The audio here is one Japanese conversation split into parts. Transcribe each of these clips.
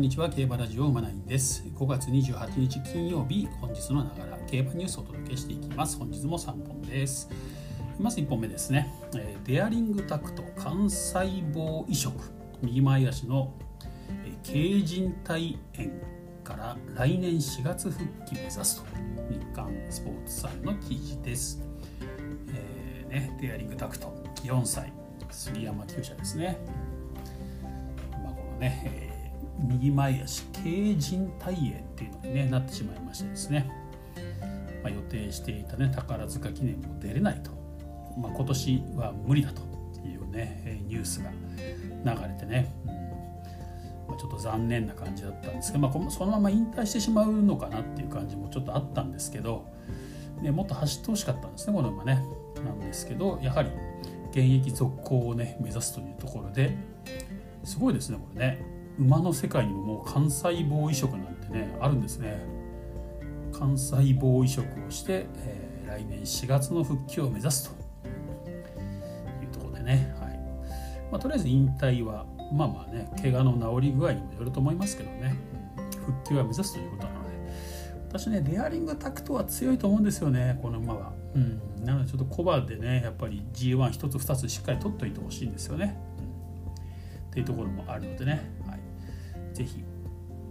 んにちは。競馬ラジオ馬ナインです。5月28日金曜日本日のながら競馬ニュースをお届けしていきます。本日も3本です。まず1本目ですね、えデアリングタクト幹細胞移植。右前足の軽靭帯炎から来年4月復帰目指すと。日刊スポーツさんの記事です、えーね、デアリングタクト。4歳。杉山厩舎ですね。まあこのね、右前足軽靭帯炎っていうのに、ね、なってしまいましてですね、まあ、予定していた、ね、宝塚記念も出れないと、まあ、今年は無理だというねニュースが流れてね、うんまあ、ちょっと残念な感じだったんですけど、まあ、そのまま引退してしまうのかなっていう感じもちょっとあったんですけど、ね、もっと走ってほしかったんですねこの馬ね。なんですけどやはり現役続行をね目指すというところですごいですねこれね。馬の世界にももう幹細胞移植なんてねあるんですね。幹細胞移植をして、えー、来年4月の復帰を目指すと。いうところでね、はい。まあ、とりあえず引退はまあまあね怪我の治り具合にもよると思いますけどね。復帰は目指すということなので。私ねデアリングタクトは強いと思うんですよねこの馬は、うん、なのでちょっとコバでねやっぱり G11 つ2つしっかり取っておいてほしいんですよね、っていうところもあるのでね。ぜひ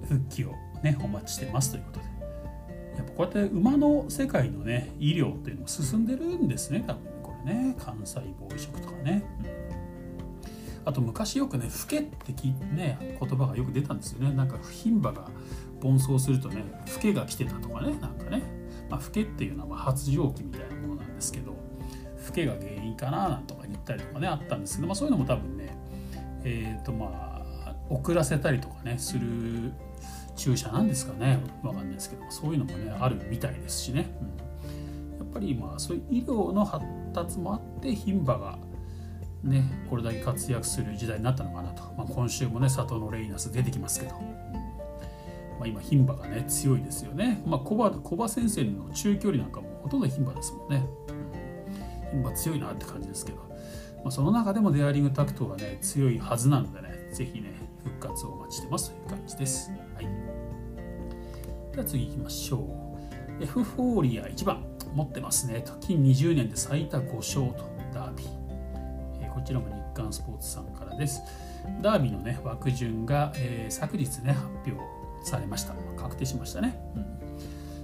復帰をねお待ちしてますということでやっぱこうやって馬の世界のね医療っていうのも進んでるんですね多分これね幹細胞移植とかね、あと昔よくね「老け」ってき、ね、言葉がよく出たんですよねなんか牝馬が奔走するとね「老けが来てた」とかねなんかね、まあ、老けっていうのは発情期みたいなものなんですけど老けが原因かななんとか言ったりとかねあったんですけど、まあ、そういうのも多分ねえっ、ー、とまあ遅らせたりとかねする注射なんですかねわかんないですけどそういうのもねあるみたいですしね、うん、やっぱりまあそういう医療の発達もあって牝馬がねこれだけ活躍する時代になったのかなと、まあ、今週もね里のレイナス出てきますけど、うん。まあ、今牝馬がね強いですよね、まあ、コバコバ先生の中距離なんかもほとんど牝馬ですもんね、牝馬強いなって感じですけど、まあ、その中でもデアリングタクトがね強いはずなのでね是非ね復活をお待ちしてますという感じです。はい、では次行きましょう。エフフォーリア1番持ってますね。と近20年で最多5勝とダービー、えー、こちらも日刊スポーツさんからです。ダービーのね枠順が、えー、昨日ね発表されました。確定しましたね、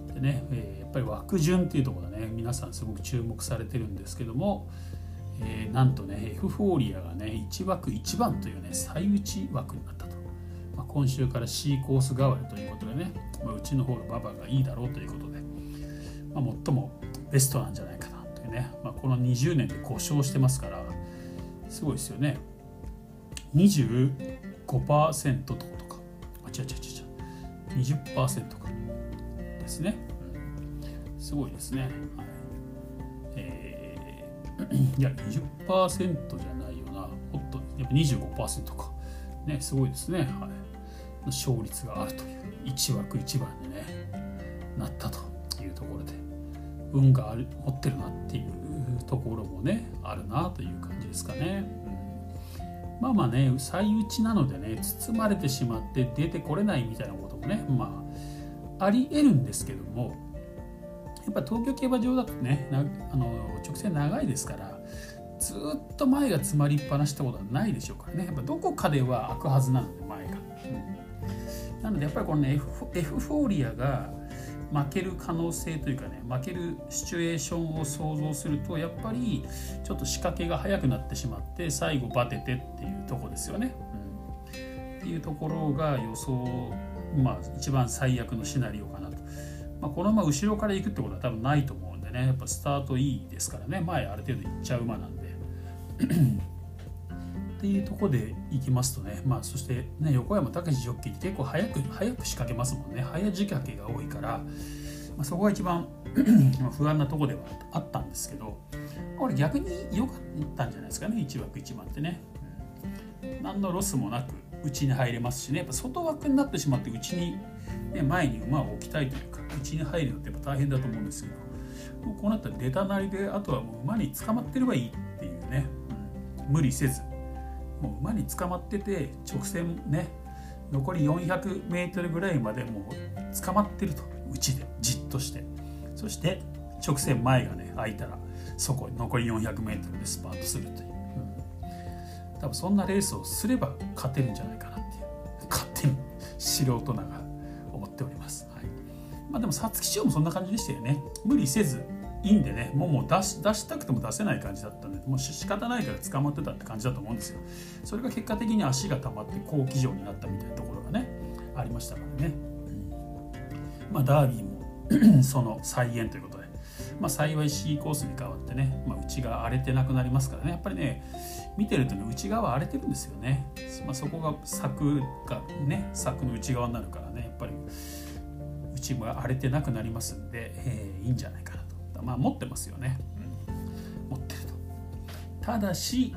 うん、でね、えー、やっぱり枠順っていうところがね皆さんすごく注目されてるんですけども、えー、なんとねエフフォーリアがね1枠1番というね最内枠になったと、まあ、今週から C コース代わりということでね、まあ、うちの方が馬場がいいだろうということで、まあ、最もベストなんじゃないかなというね、まあ、この20年で5勝してますからすごいですよね。25%とか。あ違う違う違う違う。20%か。ですね、すごいですね、はい。いや20%じゃないよな。もっとやっぱ25%か。ねすごいですね。はい。勝率があるという1枠1番にねなったというところで運がある持ってるなっていうところもねあるなという感じですかね、うん、まあまあね最打ちなのでね包まれてしまって出てこれないみたいなこともねまあありえるんですけどもやっぱ東京競馬場だとねあの直線長いですからずっと前が詰まりっぱなしってことはないでしょうからね。やっぱどこかでは開くはずなので前が、うん、なのでやっぱりこのねエフエフフォーリアが負ける可能性というかね負けるシチュエーションを想像するとやっぱりちょっと仕掛けが早くなってしまって最後バテてっていうとこですよね、うん、っていうところが予想まあ一番最悪のシナリオかまあ、このまま後ろから行くってことは多分ないと思うんでね。やっぱスタートいいですからね。前ある程度行っちゃう馬なんで。っていうとこで行きますとね。まあそしてね横山武史ジョッキーって結構早く早く仕掛けますもんね。早仕掛けが多いから、まあ、そこが一番 不安なとこではあったんですけどこれ逆に良かったんじゃないですかね。1枠1番ってね、何のロスもなく内に入れますしね。やっぱ外枠になってしまって内に、ね、前に馬を置きたいというか内に入るのってやっぱ大変だと思うんですけどこうなったら出たなりであとはもう馬に捕まってればいいっていうね、うん、無理せず。もう馬に捕まってて直線ね残り 400m ぐらいまでもう捕まってるとうちでじっとして。そして直線前がね開いたらそこ残り 400m でスパートするという、うん、多分そんなレースをすれば勝てるんじゃないかなっていう。勝手に素人ながら。っております、はい。まあ、でも皐月賞もそんな感じでしたよね。無理せずいいんでねもうもう出し出したくても出せない感じだったんでもう仕方ないから捕まってたって感じだと思うんですよ。それが結果的に足が溜まって好騎乗になったみたいなところがねありましたからね、まあ、ダービーも その再現ということで、まあ、幸い C コースに変わってね、まあ、内側荒れてなくなりますからね。やっぱりね見てるとね内側荒れてるんですよね、まあ、そこが柵がね柵の内側になるからね。やっぱり内も荒れてなくなりますんで、えー、いいんじゃないかなと。まあ持ってますよね、うん、持ってると。ただし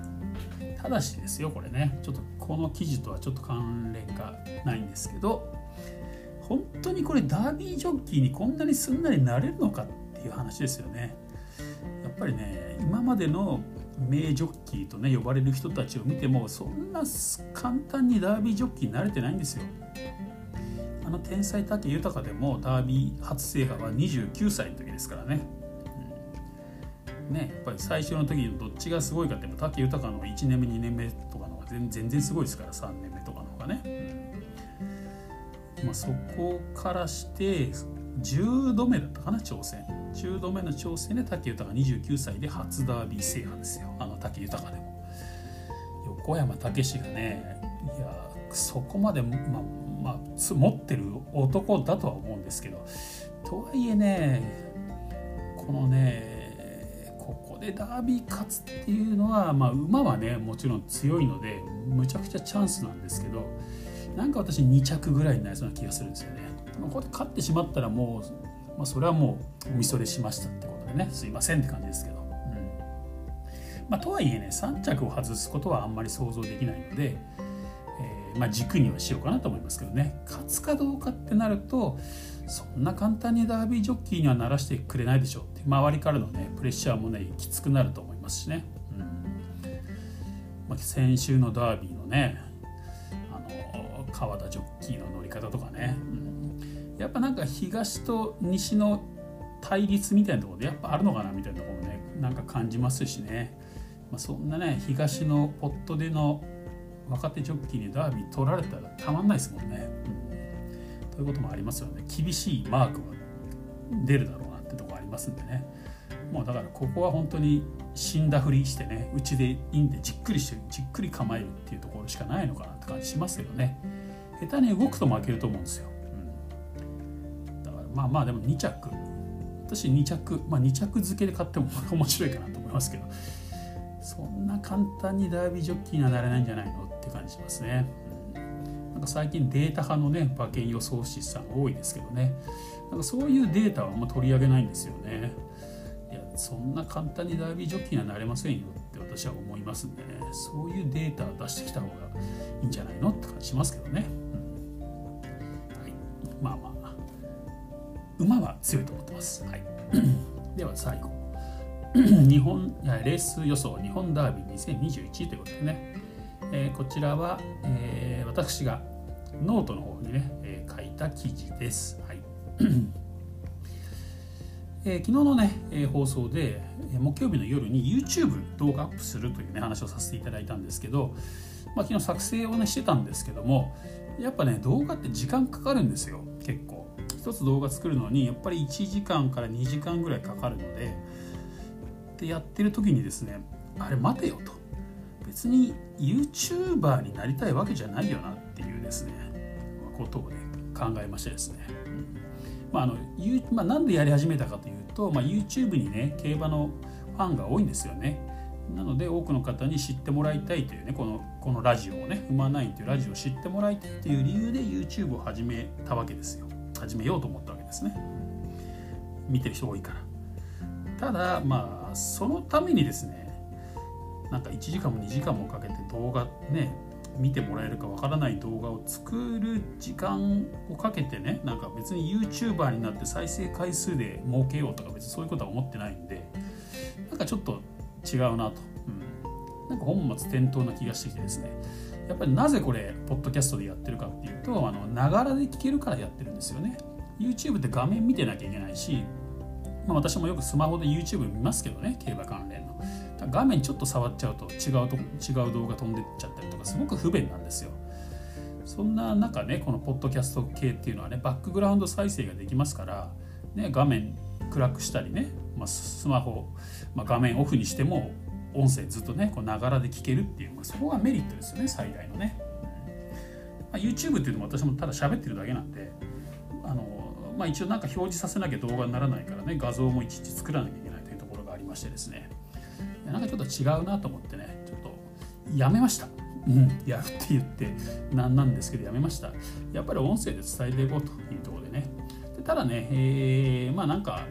ただしですよこれね。ちょっとこの記事とはちょっと関連がないんですけど本当にこれダービージョッキーにこんなにすんなりなれるのかっていう話ですよね。やっぱりね今までの名ジョッキーとね呼ばれる人たちを見てもそんな簡単にダービージョッキーになれてないんですよ。あの天才武豊でもダービー初制覇は29歳の時ですからね。ね、やっぱり最初の時どっちがすごいかって武豊の1年目2年目とかの方が全然すごいですから3年目とかの方がね、うんまあ、そこからして10度目だったかな挑戦。10度目の挑戦で武豊が29歳で初ダービー制覇ですよあの武豊でも横山武史がねいやそこまで、ままあ、持ってる男だとは思うんですけどとはいえねこのねここでダービー勝つっていうのは、まあ、馬はねもちろん強いのでむちゃくちゃチャンスなんですけどなんか私2着ぐらいになりそうな気がするんですよね。ここで勝ってしまったらもう、まあ、それはもうおみそれしましたってことでねすいませんって感じですけど。うん。まあ、とはいえね3着を外すことはあんまり想像できないので、えー、まあ、軸にはしようかなと思いますけどね。勝つかどうかってなるとそんな簡単にダービージョッキーにはならしてくれないでしょうって周りからのねプレッシャーもねきつくなると思いますしね、うん。まあ、先週のダービーのねあの川田ジョッキーの乗り方とかね、うん、やっぱなんか東と西の対立みたいなところでやっぱあるのかなみたいなところもねなんか感じますしね、まあ、そんなね東のポットでの若手ジョッキーにダービー取られたらたまんないですもんね。うん。そういうこともありますよね。厳しいマークが出るだろうなってとこありますんでね。もうだからここは本当に死んだふりしてねうちでいいんでじっくりしてじっくり構えるっていうところしかないのかなって感じしますけどね。下手に動くと負けると思うんですよ、まあまあでも2着。私2着まあ2着付けで買っても面白いかなと思いますけど。そんな簡単にダービージョッキーにはなれないんじゃないのって感じしますね。なんか最近データ派のね馬券予想士さん多いですけどね。なんかそういうデータはあんま取り上げないんですよね。いやそんな簡単にダービージョッキーにはなれませんよって私は思いますんでね。そういうデータを出してきた方がいいんじゃないのって感じしますけどね、うん。はい、まあまあ。馬は強いと思ってます、はい、では最後。日本レース予想日本ダービー2021ということでね。えー、こちらは、えー、私がノートの方にね、えー、書いた記事です。はい。えー、昨日のね、えー、放送で木曜日の夜に YouTube 動画アップするというね話をさせていただいたんですけど、まあ、昨日作成をねしてたんですけどもやっぱね動画って時間かかるんですよ結構。一つ動画作るのにやっぱり1時間から2時間ぐらいかかるのででやってる時にですねあれ待てよと。別に YouTuber になりたいわけじゃないよなっていうですねことをね考えましてですね、まああのまあ、なんでやり始めたかというと、まあ、YouTube にね競馬のファンが多いんですよね。なので多くの方に知ってもらいたいというねこのこのラジオをね「馬ナイン」というラジオを知ってもらいたいという理由で YouTube を始めたわけですよ始めようと思ったわけですね。見てる人多いから。ただまあそのためにですねなんか1時間も2時間もかけて動画ね見てもらえるかわからない動画を作る時間をかけてねなんか別に YouTuber になって再生回数で儲けようとか別にそういうことは思ってないんでなんかちょっと違うなと、なんか本末転倒な気がしてきてですね。やっぱりなぜこれポッドキャストでやってるかっていうとあのながらで聞けるからやってるんですよね。YouTube って画面見てなきゃいけないし、まあ、私もよくスマホで YouTube 見ますけどね競馬関連の。画面ちょっと触っちゃうと違うと違う動画飛んでっちゃったりとかすごく不便なんですよ。そんな中ねこのポッドキャスト系っていうのはねバックグラウンド再生ができますから、ね、画面暗くしたりね、まあ、スマホ、まあ、画面オフにしても音声ずっとねこうながらで聞けるっていう、まあ、そこがメリットですよね最大のね、まあ、YouTube っていうのも私もただ喋ってるだけなんであの、まあ、一応なんか表示させなきゃ動画にならないからね画像もいちいち作らなきゃいけないというところがありましてですね。なんかちょっと違うなと思ってねちょっとやめました。うん、やるって言ってなんなんですけどやめました。やっぱり音声で伝えていこうというところでね。でただね、えー、まあなんか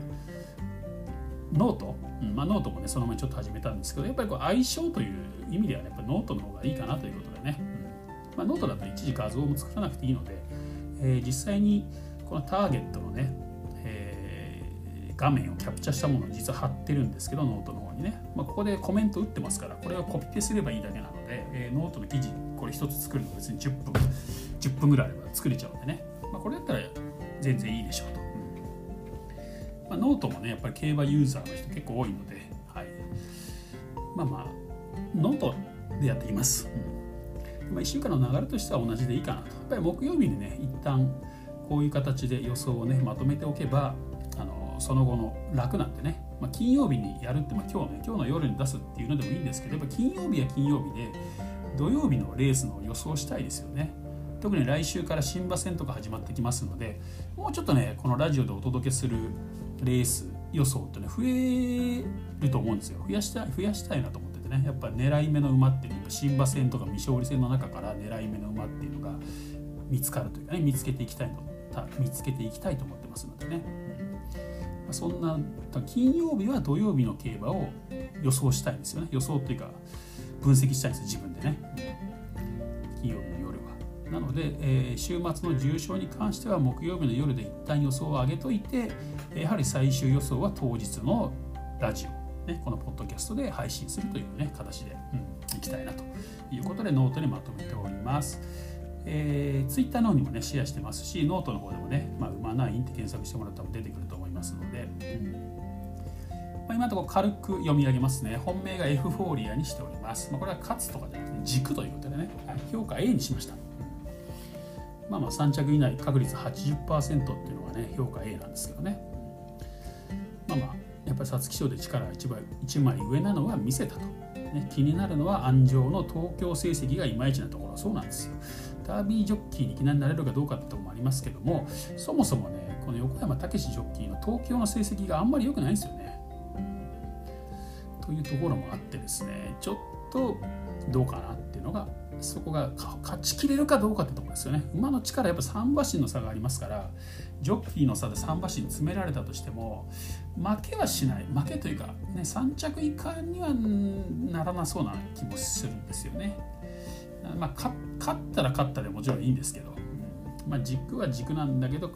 ノート、うんまあ、ノートもねその前ちょっと始めたんですけどやっぱりこう相性という意味では、ね、やっぱノートの方がいいかなということでね、うん。まあ、ノートだといちいち画像も作らなくていいので、えー、実際にこのターゲットのね、えー、画面をキャプチャしたものを実は貼ってるんですけどノートの方にね、まあ、ここでコメント打ってますからこれをコピペすればいいだけなので、えー、ノートの記事これ1つ作るの別に10分10分ぐらいあれば作れちゃうんでね、まあ、これだったら全然いいでしょうと。まあ、ノートもねやっぱり競馬ユーザーの人結構多いので、はい、まあまあノートでやっています、うん。まあ、1週間の流れとしては同じでいいかなと。やっぱり木曜日にね一旦こういう形で予想をねまとめておけばあのその後の楽なんでね、まあ、金曜日にやるって、まあ、今日ね今日の夜に出すっていうのでもいいんですけどやっぱ金曜日は金曜日で土曜日のレースの予想したいですよね。特に来週から新馬戦とか始まってきますのでもうちょっとねこのラジオでお届けするレース予想ってね増えると思うんですよ。増やしたい増やしたいなと思っててね。やっぱ狙い目の馬っていうのは新馬戦とか未勝利戦の中から狙い目の馬っていうのが見つかるというかね見つけていきたいと見つけていきたいと思ってますのでね、うん、そんな金曜日は土曜日の競馬を予想したいんですよね。予想っていうか分析したいんです自分でね、金曜日の夜は。なので、えー、週末の重賞に関しては木曜日の夜で一旦予想を上げといてやはり最終予想は当日のラジオ、ね、このポッドキャストで配信するという、ね、形で、うん、いきたいなということでノートにまとめております。えー、ツイッターの方にもねシェアしてますしノートの方でもね「まあ、馬ナイン」って検索してもらったら出てくると思いますので、うん。まあ、今のところ軽く読み上げますね。本命がエフフォーリアにしております、まあ、これは勝つとかじゃなくて軸ということでね、評価 A にしました。まあまあ3着以内確率80%っていうのがね評価 A なんですけどね。やっぱり皐月賞で力1枚 ,1 枚上なのは見せたと、ね、気になるのは安城の東京成績がいまいちなところそうなんですよ。ダービージョッキーにいきなりなれるかどうかってとこもありますけどもそもそもねこの横山武史ジョッキーの東京の成績があんまり良くないんですよね。というところもあってですねちょっとどうかなっていうのがそこが勝ちきれるかどうかってところですよね。馬の力やっぱ3馬身の差がありますからジョッキーの差で3馬身詰められたとしても負けはしない。負けというか、ね、3着以下にはならなそうな気もするんですよね、まあ、勝ったら勝ったでもちろんいいんですけど、まあ、軸は軸なんだけど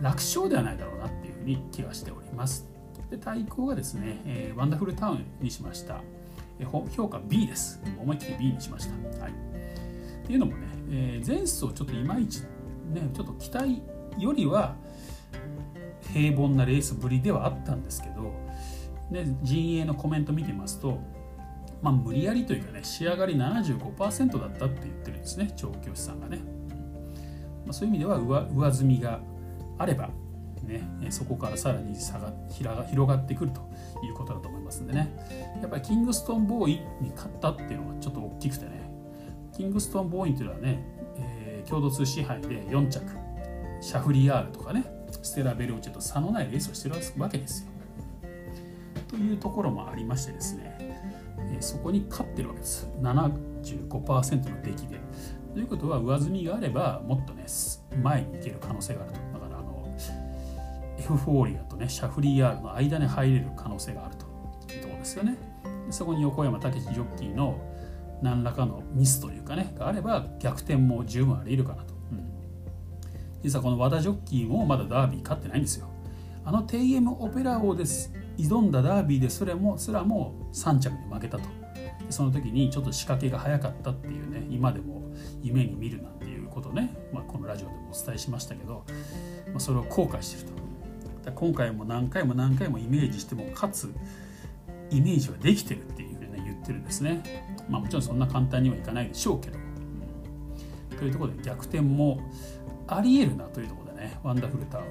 楽勝ではないだろうなっていうふうに気がしております。で対抗がですね、えー、ワンダフルタウンにしました。評価 B です。思いっきり B にしました。はい、っていうのもね、えー、前走ちょっといまいち、ね、ちょっと期待よりは平凡なレースぶりではあったんですけど、ね、陣営のコメント見てますと、まあ、無理やりというかね仕上がり75%だったって言ってるんですね調教師さんがね、まあ、そういう意味では上上積みがあればね、そこからさらに差が広がってくるということだと思いますんでね。やっぱりキングストンボーイに勝ったっていうのがちょっと大きくてねキングストンボーイっていうのはね、えー、共同通支配で4着シャフリヤールとかねステラ・ベルーチェと差のないレースをしてるわけですよ。というところもありましてですね、えー、そこに勝ってるわけです。75%の出来で。ということは上積みがあればもっとね前に行ける可能性があると。だからあのエフフォーリアとねシャフリヤールの間に入れる可能性があるというところですよね。そこに横山武史ジョッキーの何らかのミスというかねがあれば逆転も十分あり得るかなと、うん、実はこの和田ジョッキーもまだダービー勝ってないんですよ。あの TM オペラ王です挑んだダービーでそれもすらも3着に負けたと。その時にちょっと仕掛けが早かったっていうね今でも夢に見るなんていうことね、まあ、このラジオでもお伝えしましたけど、まあ、それを後悔してると。今回も何回も何回もイメージしてもかつイメージはできてるっていうふうに、ね、言ってるんですね、まあ、もちろんそんな簡単にはいかないでしょうけど、うん、というところで逆転もありえるなというところでね。ワンダフルタウン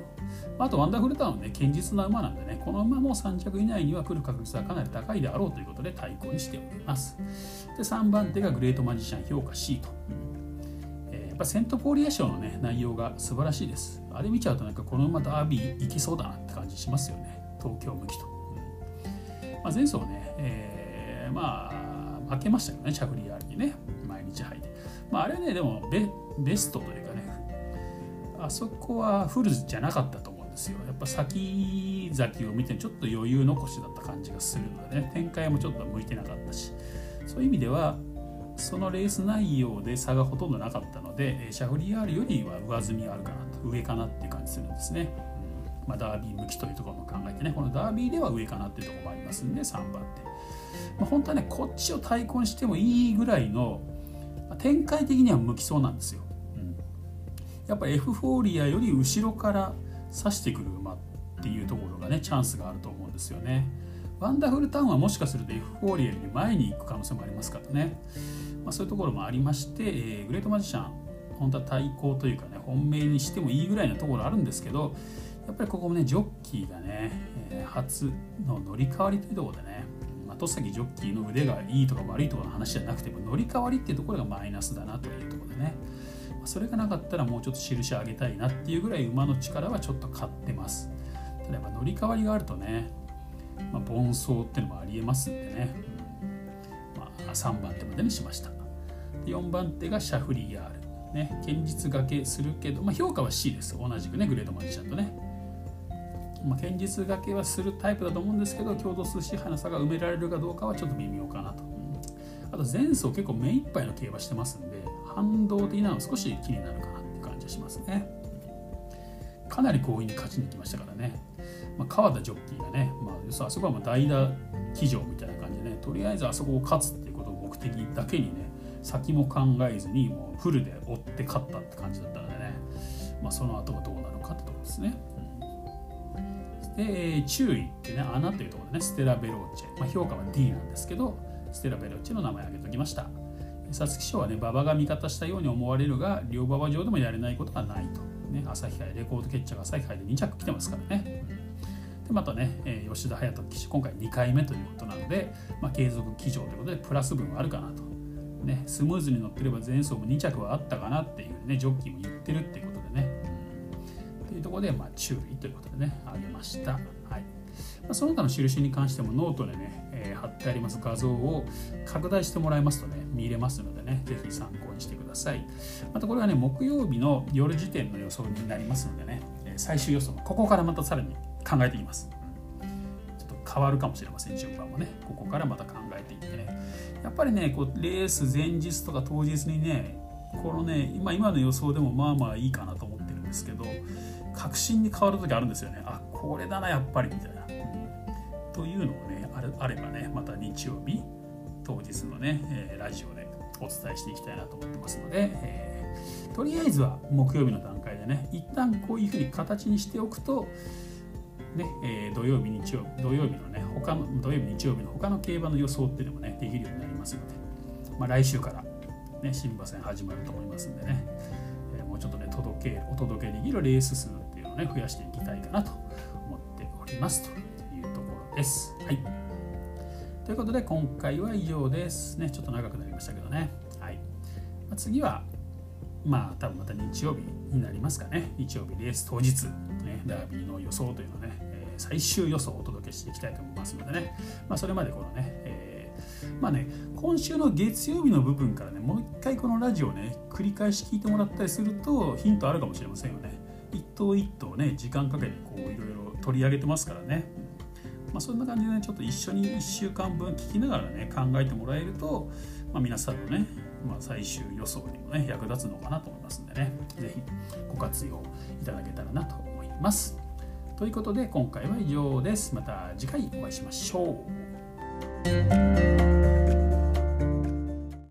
あとワンダフルタウンね堅実な馬なんでね。この馬も3着以内には来る確率はかなり高いであろうということで対抗にしております。で3番手がグレートマジシャン評価 C と、えー、やっぱセントポーリア賞のね内容が素晴らしいです。あれ見ちゃうとなんかこの馬ダービー行きそうだなって感じしますよね。東京向きと、まあ、前走ね、えー、まあ負けましたけどねチャフリヤールにね。毎日入って、まあ、あれねでもベベストというかね。あそこはフルじゃなかったと思うんですよ。やっぱ先々を見てちょっと余裕残しだった感じがするのでね。展開もちょっと向いてなかったし。そういう意味ではそのレース内容で差がほとんどなかったのでシャフリヤールよりは上積みがあるかなと。上かなっていう感じするんですね、まあ、ダービー向きというところも考えてね。このダービーでは上かなっていうところもありますんで3番手、まあ、本当はねこっちを対抗してもいいぐらいの展開的には向きそうなんですよ。うん。やっぱエフフォーリアより後ろから刺してくる馬っていうところがねチャンスがあると思うんですよね。ワンダフルタウンはもしかするとエフフォーリアより前に行く可能性もありますからね、まあ、そういうところもありまして、えー、グレートマジシャン本当は対抗というかね本命にしてもいいぐらいのところあるんですけどやっぱりここもねジョッキーがね、えー、初の乗り換わりというところでね後先ジョッキーの腕がいいとか悪いとかの話じゃなくても乗り換わりっていうところがマイナスだなというところでね。それがなかったらもうちょっと印上げたいなっていうぐらい馬の力はちょっと買ってます。ただやっぱ乗り換わりがあるとね、まあ、盆走っていうのもありえますんでね、まあ、3番手までにしました。4番手がシャフリヤール。ね堅実がけするけど、まあ、評価は C です。同じくねグレードマジシャンとね。まあ、堅実がけはするタイプだと思うんですけど共同数支配の差が埋められるかどうかはちょっと微妙かなと、あと前走結構目いっぱいの競馬してますんで反動的なの少し気になるかなって感じがしますね。かなり強引に勝ちにきましたからね、まあ、川田ジョッキーがね、まあ、あそこはま代打騎乗みたいな感じでねとりあえずあそこを勝つっていうことを目的だけにね先も考えずにもうフルで追って勝ったって感じだったのでね、まあ、その後がどうなるかってとこですね。で注意ってね穴というところでね。ステラベローチェ、まあ、評価は D なんですけどステラベローチェの名前を挙げておきました。皐月賞はね馬場が味方したように思われるが両馬場上でもやれないことはないと、ね、朝日杯レコード決着朝日杯で2着来てますからね、でまたね、えー、吉田隼人騎手今回2回目ということなので、まあ、継続騎乗ということでプラス分はあるかなと、ね、スムーズに乗ってれば前走も2着はあったかなっていうねジョッキーも言ってるっていうこで、ま、注意ということでねあげました。はい。ま、その他の印に関してもノートでねえー、貼ってあります画像を拡大してもらいますとね見れますのでね是非参考にしてください。またこれはね木曜日の夜時点の予想になりますのでね最終予想ここからまたさらに考えていきます。ちょっと変わるかもしれません順番もね。ここからまた考えていってね。やっぱりねこうレース前日とか当日にねこのね今今の予想でもまあまあいいかなと思ってるんですけど確信に変わる時あるんですよね。あこれだなやっぱりみたいな。というのをねあればねまた日曜日当日のね、え、ラジオでお伝えしていきたいなと思ってますので、えー、とりあえずは木曜日の段階でね一旦こういうふうに形にしておくとねえー、土曜日日曜日土曜日のね他の土曜日日曜日の他の競馬の予想っていうのもねできるようになりますので、まあ、来週からね新馬戦始まると思いますんでね、えー、もうちょっとね届けお届けできるレース数ね増やしていきたいかなと思っております。というところです。はい。ということで今回は以上です。ねちょっと長くなりましたけどね。はい、まあ、次はまあ多分また日曜日になりますかね。日曜日レース当日、ね、ダービーの予想というのね、えー、最終予想をお届けしていきたいと思いますのでね、まあ、それまでこのね、えー、まあね今週の月曜日の部分からねもう一回このラジオをね繰り返し聞いてもらったりするとヒントあるかもしれませんよね。頭一頭ね時間かけてこういろいろ取り上げてますからねまあ、そんな感じでねちょっと一緒に1週間分聞きながらね考えてもらえると、まあ、皆さんのね、まあ、最終予想にもね役立つのかなと思いますんでね是非ご活用いただけたらなと思います。ということで今回は以上です。また次回お会いしましょう。